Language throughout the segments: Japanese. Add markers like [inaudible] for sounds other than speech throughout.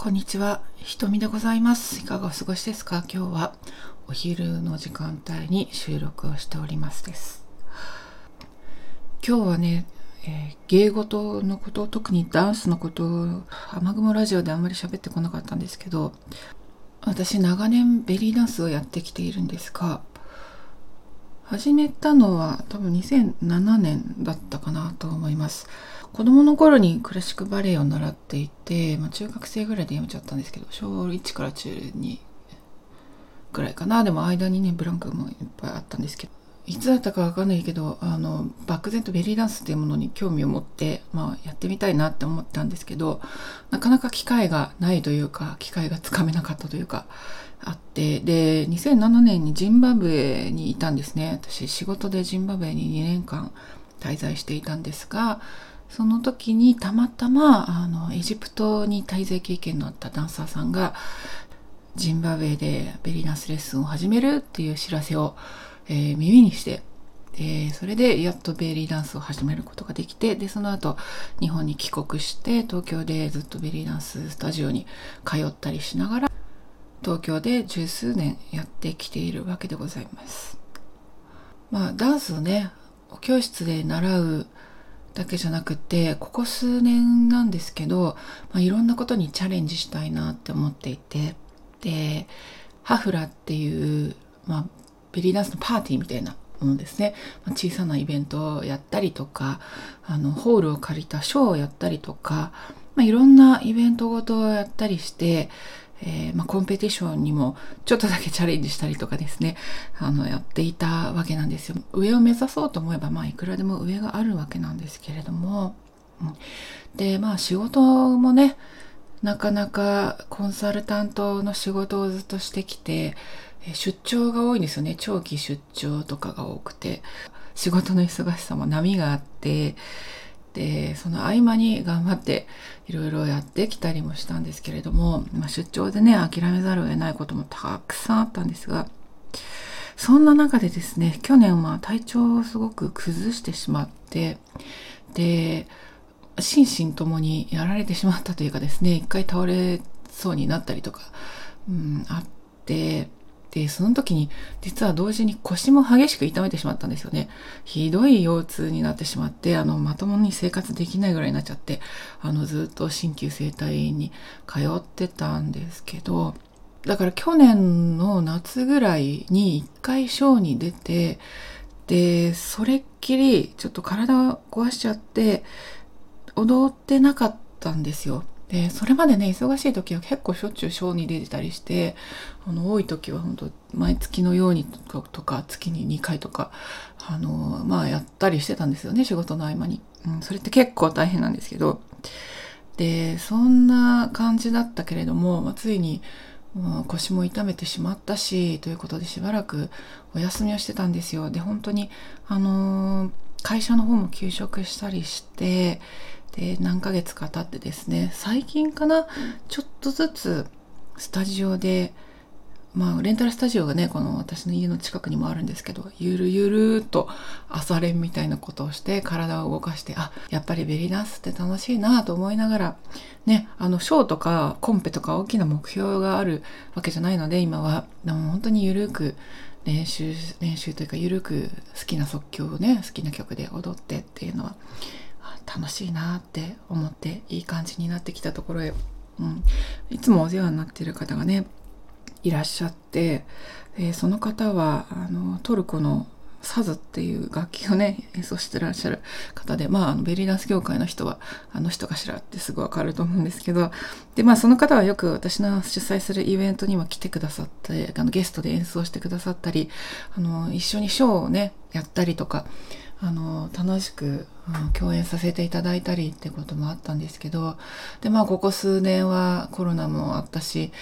こんにちは。ひとみでございます。いかがお過ごしですか？今日はお昼の時間帯に収録をしておりますです。今日はね、えー芸事のこと、特にダンスのことを、雨雲ラジオであんまり喋ってこなかったんですけど、私長年ベリーダンスをやってきているんですが、始めたのは多分2007年だったかなと思います。子供の頃にクラシックバレエを習っていて、まあ、中学生ぐらいで辞めちゃったんですけど小1から中2ぐらいかな。でも間にねブランクもいっぱいあったんですけどいつだったかわかんないけどあの漠然とベリーダンスっていうものに興味を持って、まあ、やってみたいなって思ったんですけどなかなか機会がないというか機会がつかめなかったというかあって。で2007年にジンバブエにいたんですね。私仕事でジンバブエに2年間滞在していたんですがその時にたまたまあのエジプトに滞在経験のあったダンサーさんがジンバブエでベリーダンスレッスンを始めるっていう知らせを、えー耳にしてでそれでやっとベリーダンスを始めることができてでその後日本に帰国して東京でずっとベリーダンススタジオに通ったりしながら東京で十数年やってきているわけでございます。まあダンスをねお教室で習うだけじゃなくてここ数年なんですけど、まあ、いろんなことにチャレンジしたいなって思っていて。でハフラっていう、まあ、ベリーダンスのパーティーみたいなものですね、まあ、小さなイベントをやったりとかあのホールを借りたショーをやったりとか、まあ、いろんなイベントごとをやったりしてえーまあ、コンペティションにもちょっとだけチャレンジしたりとかですね [laughs] あのやっていたわけなんですよ。上を目指そうと思えばまあいくらでも上があるわけなんですけれども、うんでまあ仕事もねなかなかコンサルタントの仕事をずっとしてきて出張が多いんですよね。長期出張とかが多くて。仕事の忙しさも波があってでその合間に頑張っていろいろやってきたりもしたんですけれども、まあ、出張でね諦めざるを得ないこともたくさんあったんですがそんな中でですね去年は体調をすごく崩してしまってで心身ともにやられてしまったというかですね一回倒れそうになったりとか、うん、あってでその時に実は同時に腰も激しく痛めてしまったんですよね。ひどい腰痛になってしまってあのまともに生活できないぐらいになっちゃってあのずっと鍼灸整体院に通ってたんですけどだから去年の夏ぐらいに一回ショーに出てでそれっきりちょっと体を壊しちゃって踊ってなかったんですよ。でそれまでね忙しい時は結構しょっちゅうショーに出てたりしてあの多い時は本当毎月のようにとか月に2回とかあのまあやったりしてたんですよね仕事の合間に、うん、それって結構大変なんですけど。でそんな感じだったけれども、まあ、ついにもう腰も痛めてしまったしということでしばらくお休みをしてたんですよ。で本当にあのー会社の方も休職したりしてで何ヶ月か経ってですね最近かなちょっとずつスタジオでまあレンタルスタジオがねこの私の家の近くにもあるんですけどゆるゆるっと朝練みたいなことをして体を動かしてあやっぱりベリーダンスって楽しいなと思いながらねあのショーとかコンペとか大きな目標があるわけじゃないので今は。でも本当にゆるく練習練習というかゆるく好きな即興をね好きな曲で踊ってっていうのは楽しいなって思っていい感じになってきたところへ、うん、いつもお世話になっている方がねいらっしゃって、えーその方はあのトルコのサズっていう楽器をね演奏してらっしゃる方でまああのベリーダンス業界の人はあの人かしらってすぐわかると思うんですけどでまあその方はよく私の主催するイベントにも来てくださってあのゲストで演奏してくださったりあの一緒にショーをねやったりとかあの楽しく、うん共演させていただいたりってこともあったんですけどでまあここ数年はコロナもあったし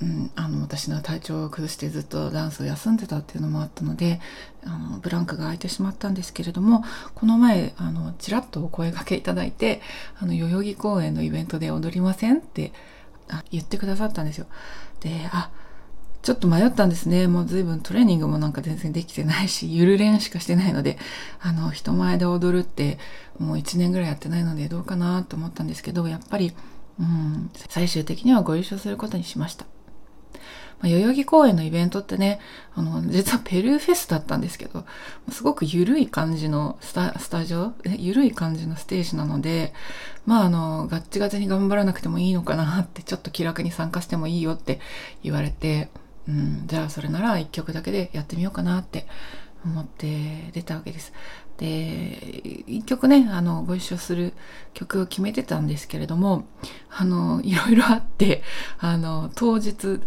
うん、あの私の体調を崩してずっとダンスを休んでたっていうのもあったのであのブランクが空いてしまったんですけれどもこの前あのちらっとお声掛けいただいてあの代々木公園のイベントで踊りませんってあ言ってくださったんですよ。であちょっと迷ったんですね。もう随分トレーニングもなんか全然できてないし、ゆる練しかしてないので、あの、人前で踊るってもう1年ぐらいやってないのでどうかなと思ったんですけど、やっぱりうん、最終的にはご一緒することにしました。まあ、代々木公園のイベントってね、あの、実はペルーフェスだったんですけど、すごく緩い感じのスタスタジオ、緩い感じのステージなので、まああの、ガッチガチに頑張らなくてもいいのかなって、ちょっと気楽に参加してもいいよって言われて、うん、じゃあそれなら一曲だけでやってみようかなって思って出たわけです。で、一曲ね、あの、ご一緒する曲を決めてたんですけれども、あの、いろいろあって、あの、当日、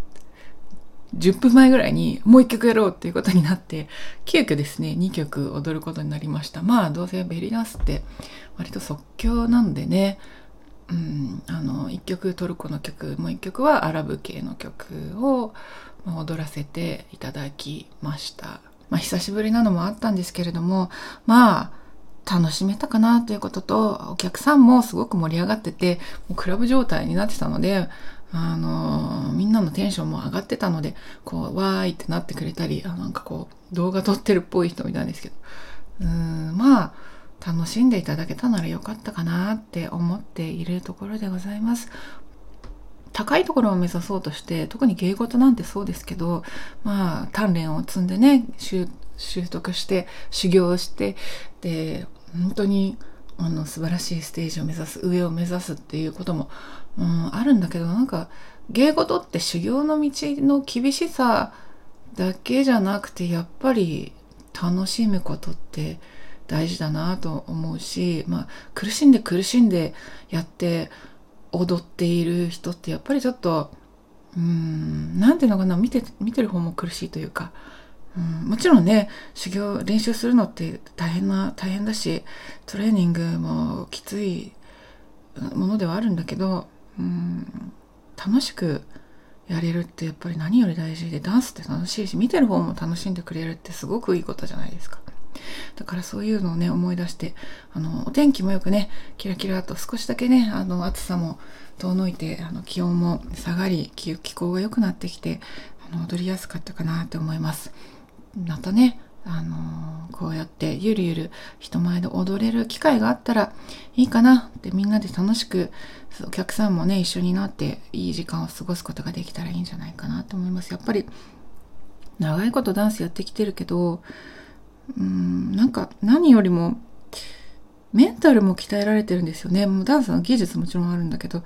10分前ぐらいにもう一曲やろうっていうことになって、急遽ですね、2曲踊ることになりました。まあ、どうせベリーダンスって割と即興なんでね、うん、あの、1曲トルコの曲、もう1曲はアラブ系の曲を踊らせていただきました。まあ、久しぶりなのもあったんですけれども、まあ、楽しめたかなということと、お客さんもすごく盛り上がってて、もうクラブ状態になってたので、あのー、みんなのテンションも上がってたので、こう、わーいってなってくれたり、あなんかこう、動画撮ってるっぽい人みたいですけど、うーん、まあ、楽しんでいただけたならよかったかなって思っているところでございます。高いところを目指そうとして特に芸事なんてそうですけどまあ鍛錬を積んでね習得して修行してで本当にあの素晴らしいステージを目指す上を目指すっていうことも、うん、あるんだけどなんか芸事って修行の道の厳しさだけじゃなくてやっぱり楽しむことって大事だなと思うし、まあ、苦しんで苦しんでやって踊っている人ってやっぱりちょっとうん何ていうのかな見て見てる方も苦しいというか、うん、もちろんね修行練習するのって大変な大変だしトレーニングもきついものではあるんだけどうん楽しくやれるってやっぱり何より大事でダンスって楽しいし見てる方も楽しんでくれるってすごくいいことじゃないですか。だからそういうのをね、思い出して、あの、お天気もよくね、キラキラと少しだけね、あの、暑さも遠のいて、あの、気温も下がり、気候が良くなってきて、あの、踊りやすかったかなって思います。またね、あのこうやってゆるゆる人前で踊れる機会があったらいいかなってみんなで楽しくお客さんもね一緒になっていい時間を過ごすことができたらいいんじゃないかなと思います。やっぱり長いことダンスやってきてるけどうーんなんか何よりもメンタルも鍛えられてるんですよね。もうダンスの技術もちろんあるんだけど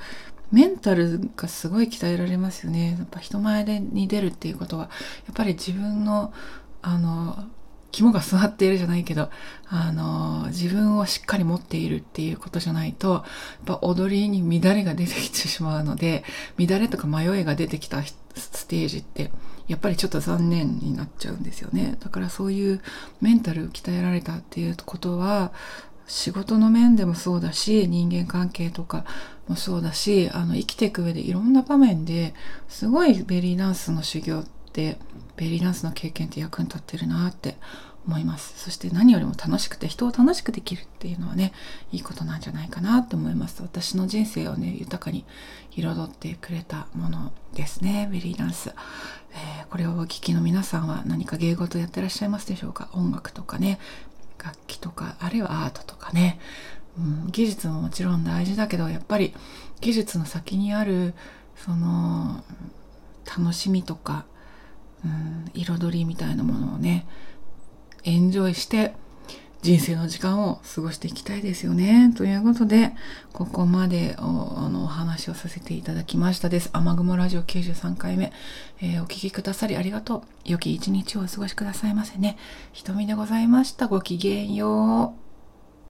メンタルがすごい鍛えられますよね。やっぱ人前でに出るっていうことはやっぱり自分のあの肝が据わっているじゃないけど、あの、自分をしっかり持っているっていうことじゃないと、やっぱ踊りに乱れが出てきてしまうので、乱れとか迷いが出てきたステージって、やっぱりちょっと残念になっちゃうんですよね。だからそういうメンタル鍛えられたっていうことは、仕事の面でもそうだし、人間関係とかもそうだし、あの、生きていく上でいろんな場面ですごいベリーダンスの修行ってベリーダンスの経験って役に立ってるなって思います。そして何よりも楽しくて人を楽しくできるっていうのはねいいことなんじゃないかなと思います。私の人生をね豊かに彩ってくれたものですね。ベリーダンス、えー、これをお聴きの皆さんは何か芸事やってらっしゃいますでしょうか？音楽とかね。楽器とかあるいはアートとかね、うん、技術ももちろん大事だけどやっぱり技術の先にあるその楽しみとかうん、彩りみたいなものをねエンジョイして人生の時間を過ごしていきたいですよね。ということで、ここまでおあのお話をさせていただきましたです。雨雲ラジオ93回目、えー、お聴きくださりありがとう。良き一日をお過ごしくださいませね。瞳でございました。ごきげんよう。